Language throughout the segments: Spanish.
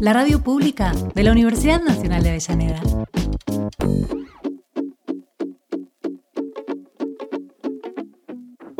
la radio pública de la Universidad Nacional de Avellaneda.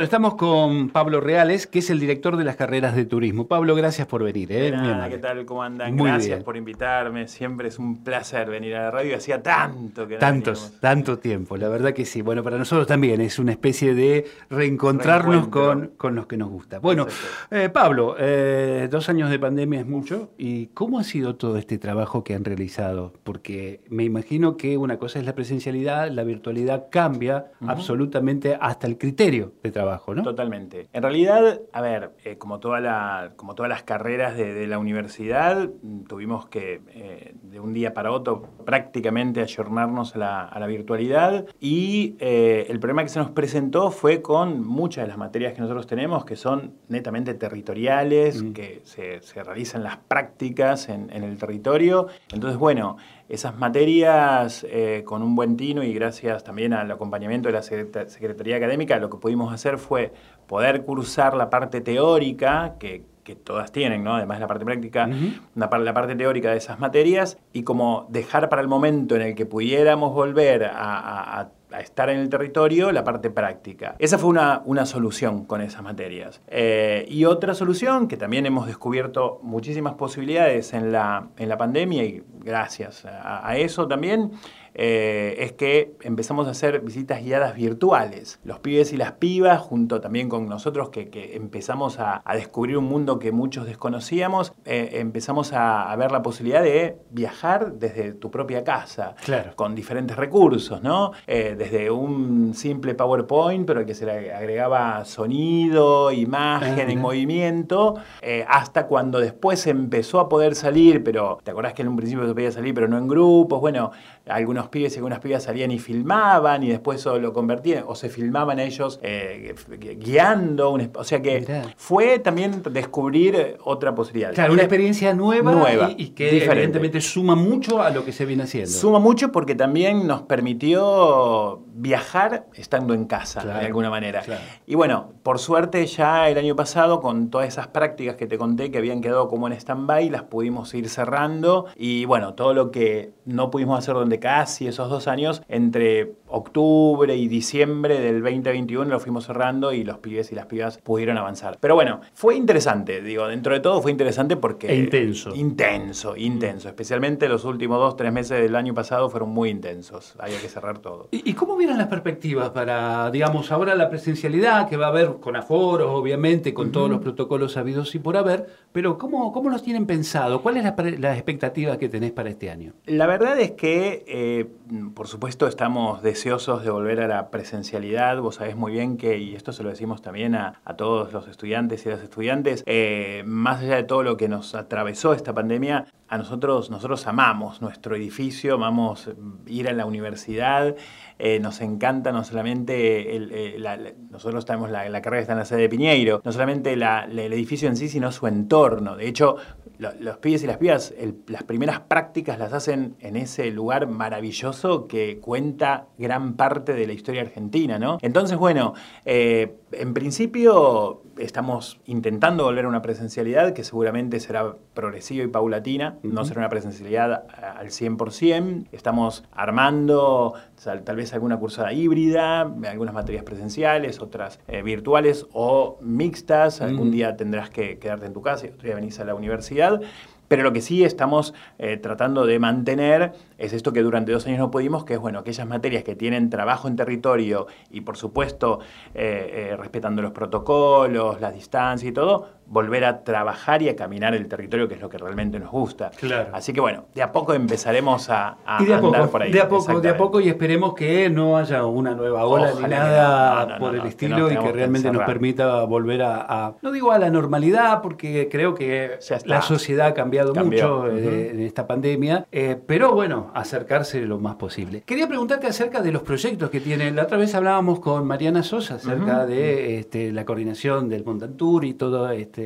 Bueno, estamos con Pablo Reales, que es el director de las carreras de turismo. Pablo, gracias por venir. ¿eh? Nada. ¿qué tal? ¿Cómo andan? Muy Gracias bien. por invitarme. Siempre es un placer venir a la radio. Hacía tanto que no Tantos, veníamos. tanto tiempo, la verdad que sí. Bueno, para nosotros también es una especie de reencontrarnos con, con los que nos gusta. Bueno, eh, Pablo, eh, dos años de pandemia es mucho. ¿Y cómo ha sido todo este trabajo que han realizado? Porque me imagino que una cosa es la presencialidad, la virtualidad cambia absolutamente hasta el criterio de trabajo, ¿no? Totalmente. En realidad, a ver, eh, como, toda la, como todas las carreras de, de la universidad, mm, tuvimos que eh, de un día para otro prácticamente ayornarnos a la, a la virtualidad y eh, el problema que se nos presentó fue con muchas de las materias que nosotros tenemos, que son netamente territoriales, Mm. que se, se realizan las prácticas en, en el territorio. Entonces, bueno, esas materias eh, con un buen tino y gracias también al acompañamiento de la Secreta- Secretaría Académica, lo que pudimos hacer fue poder cursar la parte teórica, que, que todas tienen, ¿no? además de la parte práctica, una la parte teórica de esas materias, y como dejar para el momento en el que pudiéramos volver a, a- a- a estar en el territorio la parte práctica. Esa fue una, una solución con esas materias. Eh, y otra solución, que también hemos descubierto muchísimas posibilidades en la, en la pandemia, y gracias a, a eso también, eh, es que empezamos a hacer visitas guiadas virtuales. Los pibes y las pibas, junto también con nosotros que, que empezamos a, a descubrir un mundo que muchos desconocíamos, eh, empezamos a, a ver la posibilidad de viajar desde tu propia casa Claro. con diferentes recursos, ¿no? Eh, desde un simple PowerPoint, pero que se le agregaba sonido, imagen, Ajá. en movimiento, hasta cuando después empezó a poder salir, pero te acordás que en un principio se podía salir, pero no en grupos, bueno, algunos pibes y algunas pibas salían y filmaban y después eso lo convertían, o se filmaban ellos eh, guiando, un o sea que Mirá. fue también descubrir eh, otra posibilidad. Claro, una experiencia nueva, Nueva, y, y que diferente. evidentemente suma mucho a lo que se viene haciendo. Suma mucho porque también nos permitió viajar estando en casa, Claro, de alguna manera. claro. Y bueno, por suerte ya el año pasado, con todas esas prácticas que te conté que habían quedado como en stand-by, las pudimos ir cerrando. Y bueno, todo lo que no pudimos hacer durante casi esos dos años, entre octubre y diciembre del 2021 lo fuimos cerrando y los pibes y las pibas pudieron avanzar. Pero bueno, fue interesante, digo, dentro de todo fue interesante porque... E intenso. Intenso, intenso. Especialmente los últimos dos, tres meses del año pasado fueron muy intensos. Había que cerrar todo. ¿Y y cómo vieron las perspectivas para, digamos, ahora la presencialidad que va a haber con aforos, obviamente, con todos los protocolos habidos y por haber, pero ¿cómo, cómo los tienen pensado? ¿Cuál es la, pre- la expectativa que tenés para este año? La verdad es que, eh, por supuesto, estamos deseosos de volver a la presencialidad. Vos sabés muy bien que, y esto se lo decimos también a, a todos los estudiantes y las estudiantes, eh, más allá de todo lo que nos atravesó esta pandemia, a nosotros, nosotros amamos nuestro edificio, amamos ir a la universidad, eh, nos encanta no solamente, eh, la- nosotros tenemos la, la carrera que está en la sede de Piñeiro, no solamente la- la- el edificio en sí, sino su entorno. De hecho, lo- los pibes y las pibas, las primeras prácticas las hacen en ese lugar maravilloso que cuenta gran parte de la historia argentina, ¿no? Entonces, bueno, eh, en principio estamos intentando volver a una presencialidad que seguramente será progresiva y paulatina, no será una presencialidad al 100%. Estamos armando tal vez alguna cursada híbrida, algunas materias presenciales, otras eh, virtuales o mixtas. Algún día tendrás que quedarte en tu casa y otro día venís a la universidad. Pero lo que sí estamos eh, tratando de mantener es esto que durante dos años no pudimos, que es, bueno, aquellas materias que tienen trabajo en territorio y, por supuesto, eh, eh, respetando los protocolos, las distancias y todo, volver a trabajar y a caminar el territorio, que es lo que realmente nos gusta. Claro. Así que bueno, de a poco empezaremos a, a y de a andar poco, por ahí. De a poco, de a poco y esperemos que no haya una nueva ola Ojalá ni nada no. No, no, por no, el que estilo y que realmente nos permita volver a, a- no digo a la normalidad, porque creo que la sociedad ha cambiado Cambió. mucho eh, en esta pandemia, eh, pero bueno, acercarse lo más posible. Quería preguntarte acerca de los proyectos que tienen. La otra vez hablábamos con Mariana Sosa acerca de este, la coordinación del Montantur y todo, este,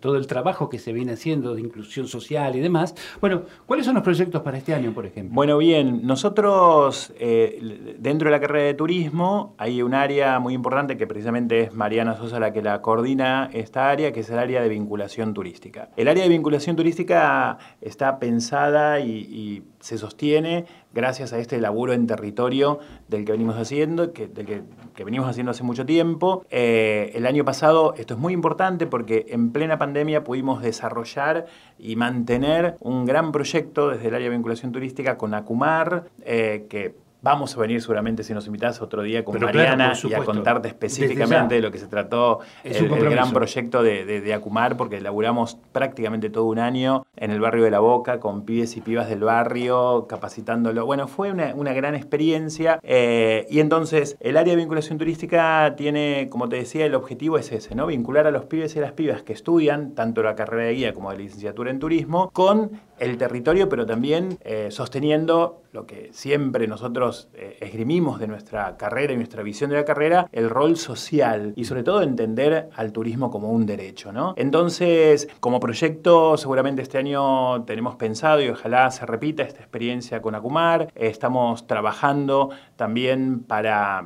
todo el trabajo que se viene haciendo de inclusión social y demás. Bueno, ¿cuáles son los proyectos para este año, por ejemplo? Bueno, bien, nosotros eh, dentro de la carrera de turismo hay un área muy importante que precisamente es Mariana Sosa la que la coordina esta área, que es el área de vinculación turística. El área de vinculación turística está pensada y se sostiene gracias a este laburo en territorio del que venimos haciendo, que, del que, venimos haciendo hace mucho tiempo. Eh, el año pasado, esto es muy importante porque en plena pandemia pudimos desarrollar y mantener un gran proyecto desde el área de vinculación turística con Acumar, eh, que Vamos a venir seguramente si nos invitas otro día con Pero Mariana y a contarte específicamente de lo que se trató Es el, gran proyecto de, de- de Acumar, porque laburamos prácticamente todo un año en el barrio de La Boca con pibes y pibas del barrio, capacitándolo. Bueno, fue una, una gran experiencia. eh, y entonces, el área de vinculación turística tiene, como te decía, el objetivo es ese, ¿no? Vincular a los pibes y a las pibas que estudian tanto la carrera de guía como de licenciatura en turismo con el territorio, pero también eh, sosteniendo lo que siempre nosotros eh, esgrimimos de nuestra carrera y nuestra visión de la carrera, el rol social y sobre todo entender al turismo como un derecho, ¿no? Entonces, como proyecto, seguramente este año tenemos pensado y ojalá se repita esta experiencia con Acumar. Estamos trabajando también para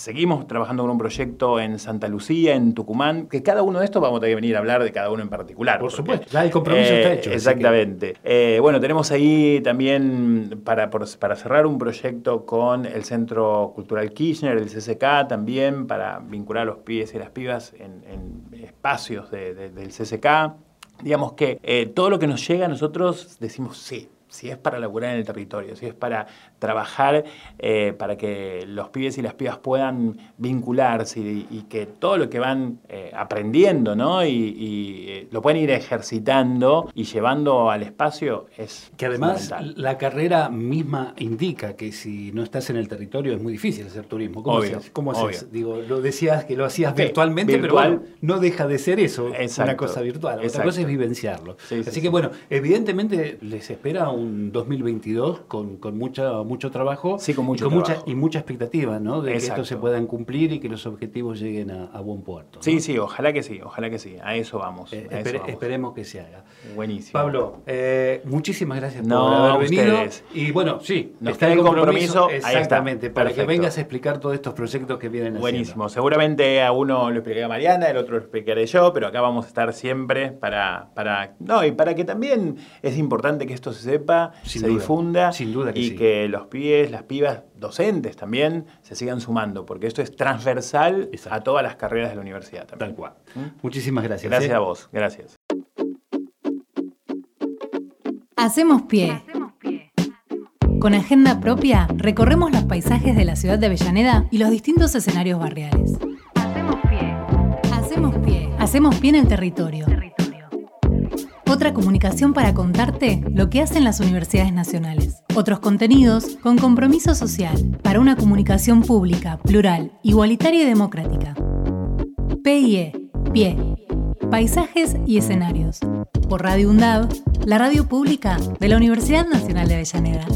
Seguimos trabajando con un proyecto en Santa Lucía, en Tucumán, que cada uno de estos vamos a tener que venir a hablar de cada uno en particular. Por porque, supuesto, ya el compromiso eh, está hecho, que- Exactamente. Eh, bueno, tenemos ahí también para, para cerrar un proyecto con el Centro Cultural Kirchner, el CCK, también para vincular a los pibes y las pibas en, en espacios de- de- del CCK. Digamos que eh, todo lo que nos llega a nosotros decimos sí. Si es para laburar en el territorio, si es para trabajar eh, para que los pibes y las pibas puedan vincularse y, y que todo lo que van eh, aprendiendo, ¿no? Y, y, eh, lo pueden ir ejercitando y llevando al espacio es Que además la carrera misma indica que si no estás en el territorio es muy difícil hacer turismo. ¿Cómo Obvio, haces? ¿Cómo obvio. haces? Digo, lo decías que lo hacías Sí, virtualmente, virtual. pero bueno, no deja de ser eso, una Exacto, cosa virtual. Otra exacto. cosa es vivenciarlo. Sí, sí, Así sí. que bueno, evidentemente les espera un 2022 con, con mucha, mucho trabajo, Sí, con mucho y, mucha, trabajo. y mucha expectativa, ¿no? De que esto se puedan cumplir y que los objetivos lleguen a, a buen puerto. ¿no? Sí, sí, ojalá que sí, ojalá que sí. A eso vamos. Eh, a eso espere- vamos. esperemos que se haga. Buenísimo. Pablo, eh, muchísimas gracias No, por haber venido. ustedes. Y bueno, sí, Nos está el compromiso. Exactamente, para que vengas a explicar todos estos proyectos que vienen Buenísimo. Seguramente a uno lo explicará Mariana, el otro lo explicaré yo, pero acá vamos a estar siempre para, para. No, y para que también es importante que esto se sepa, Sin se duda, difunda sin duda que y sí. que los pibes, las pibas docentes también se sigan sumando, porque esto es transversal Exacto. a todas las carreras de la universidad también. Tal cual. Muchísimas gracias. Gracias ¿eh? a vos, gracias. Hacemos pie. Con agenda propia, recorremos los paisajes de la ciudad de Avellaneda y los distintos escenarios barriales. Hacemos pie. Hacemos pie. Hacemos pie en el territorio. Otra comunicación para contarte lo que hacen las universidades nacionales. Otros contenidos con compromiso social para una comunicación pública, plural, igualitaria y democrática. PIE, Pie, Paisajes y Escenarios. Por Radio UNDAV, la radio pública de la Universidad Nacional de Avellaneda.